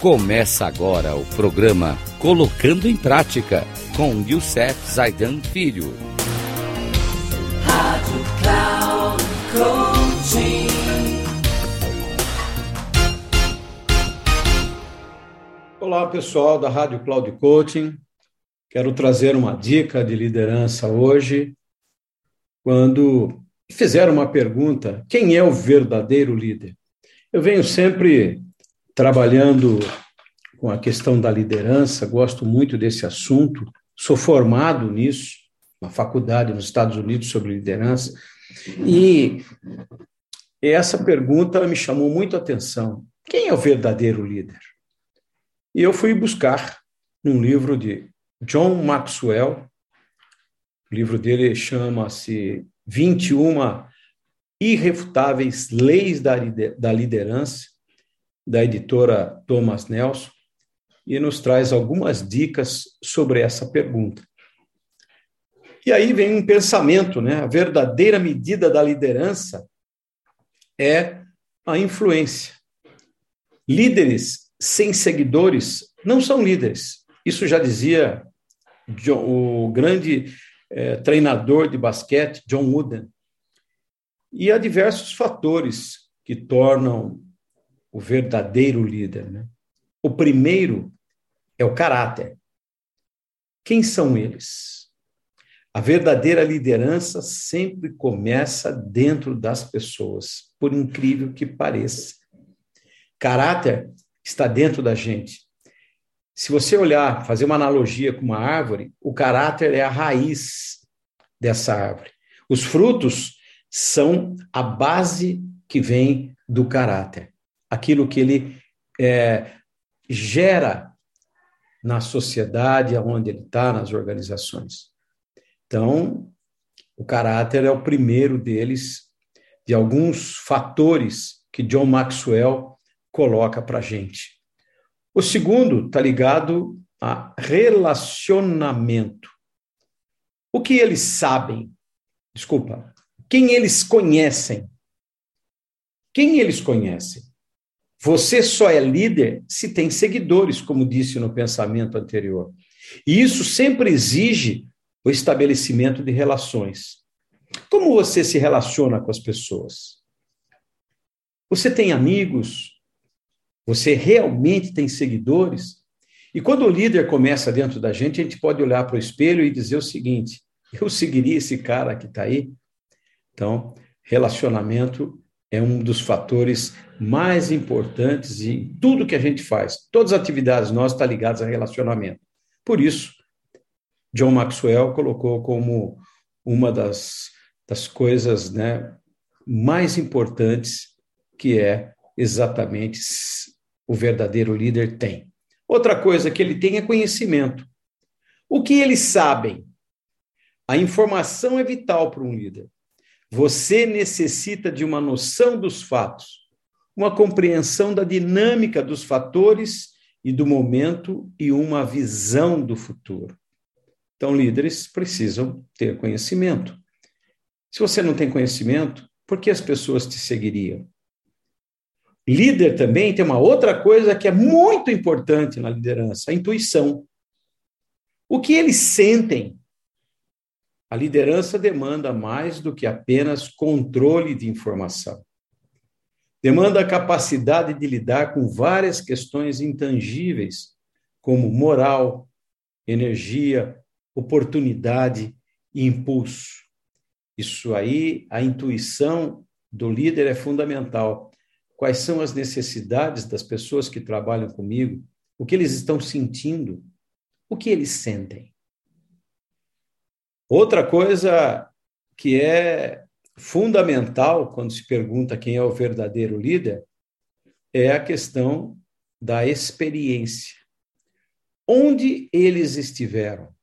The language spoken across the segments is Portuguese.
Começa agora o programa Colocando em Prática com Youssef Zaidan Filho. Rádio Cloud Coaching. Olá pessoal da Rádio Cloud Coaching. Quero trazer uma dica de liderança hoje. Quando fizeram uma pergunta: quem é o verdadeiro líder? Eu venho sempre trabalhando com a questão da liderança, gosto muito desse assunto, sou formado nisso, uma faculdade nos Estados Unidos sobre liderança, e essa pergunta me chamou muito a atenção. Quem é o verdadeiro líder? E eu fui buscar num livro de John Maxwell, o livro dele chama-se 21 Irrefutáveis Leis da Liderança, da editora Thomas Nelson, e nos traz algumas dicas sobre essa pergunta. E aí vem um pensamento, né? A verdadeira medida da liderança é a influência. Líderes sem seguidores não são líderes. Isso já dizia o grande eh, treinador de basquete, John Wooden. E há diversos fatores que tornam o verdadeiro líder. Né? O primeiro é o caráter. Quem são eles? A verdadeira liderança sempre começa dentro das pessoas, por incrível que pareça. Caráter está dentro da gente. Se você olhar, fazer uma analogia com uma árvore, o caráter é a raiz dessa árvore. Os frutos são a base que vem do caráter aquilo que ele é, gera na sociedade onde ele está, nas organizações. Então, o caráter é o primeiro deles, de alguns fatores que John Maxwell coloca para a gente. O segundo está ligado a relacionamento. O que eles sabem? Desculpa. Quem eles conhecem? Quem eles conhecem? Você só é líder se tem seguidores, como disse no pensamento anterior. E isso sempre exige o estabelecimento de relações. Como você se relaciona com as pessoas? Você tem amigos? Você realmente tem seguidores? E quando o líder começa dentro da gente, a gente pode olhar para o espelho e dizer o seguinte: eu seguiria esse cara que está aí? Então, relacionamento é um dos fatores mais importantes em tudo que a gente faz. Todas as atividades nossas estão ligadas a relacionamento. Por isso, John Maxwell colocou como uma das, das coisas né, mais importantes que é exatamente o verdadeiro líder tem. Outra coisa que ele tem é conhecimento. O que eles sabem? A informação é vital para um líder. Você necessita de uma noção dos fatos, uma compreensão da dinâmica dos fatores e do momento e uma visão do futuro. Então, líderes precisam ter conhecimento. Se você não tem conhecimento, por que as pessoas te seguiriam? Líder também tem uma outra coisa que é muito importante na liderança: a intuição. O que eles sentem a liderança demanda mais do que apenas controle de informação. Demanda a capacidade de lidar com várias questões intangíveis, como moral, energia, oportunidade e impulso. Isso aí, a intuição do líder é fundamental. Quais são as necessidades das pessoas que trabalham comigo? O que eles estão sentindo? O que eles sentem? Outra coisa que é fundamental quando se pergunta quem é o verdadeiro líder é a questão da experiência. Onde eles estiveram?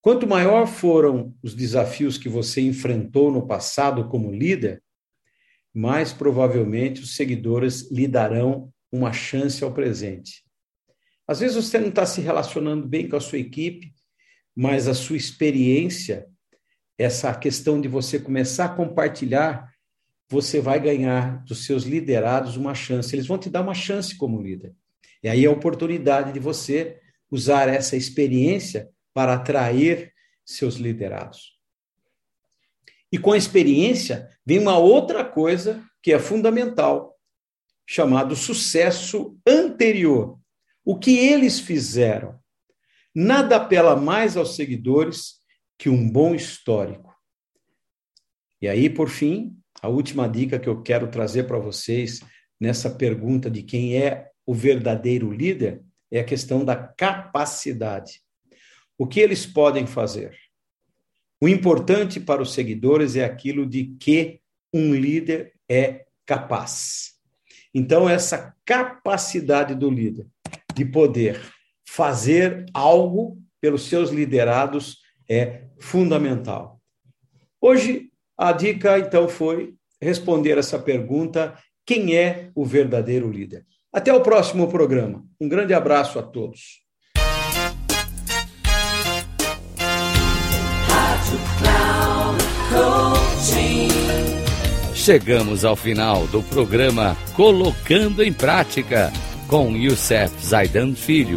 Quanto maior foram os desafios que você enfrentou no passado como líder, mais provavelmente os seguidores lhe darão uma chance ao presente. Às vezes você não está se relacionando bem com a sua equipe, mas a sua experiência, essa questão de você começar a compartilhar, você vai ganhar dos seus liderados uma chance. Eles vão te dar uma chance como líder. E aí a oportunidade de você usar essa experiência para atrair seus liderados. E com a experiência vem uma outra coisa que é fundamental, chamado sucesso anterior. O que eles fizeram? Nada apela mais aos seguidores que um bom histórico. E aí, por fim, a última dica que eu quero trazer para vocês nessa pergunta de quem é o verdadeiro líder é a questão da capacidade. O que eles podem fazer? O importante para os seguidores é aquilo de que um líder é capaz. Então, essa capacidade do líder de poder fazer algo pelos seus liderados é fundamental. Hoje, a dica, então, foi responder essa pergunta: quem é o verdadeiro líder? Até o próximo programa. Um grande abraço a todos. Chegamos ao final do programa Colocando em Prática com Youssef Zaidan Filho.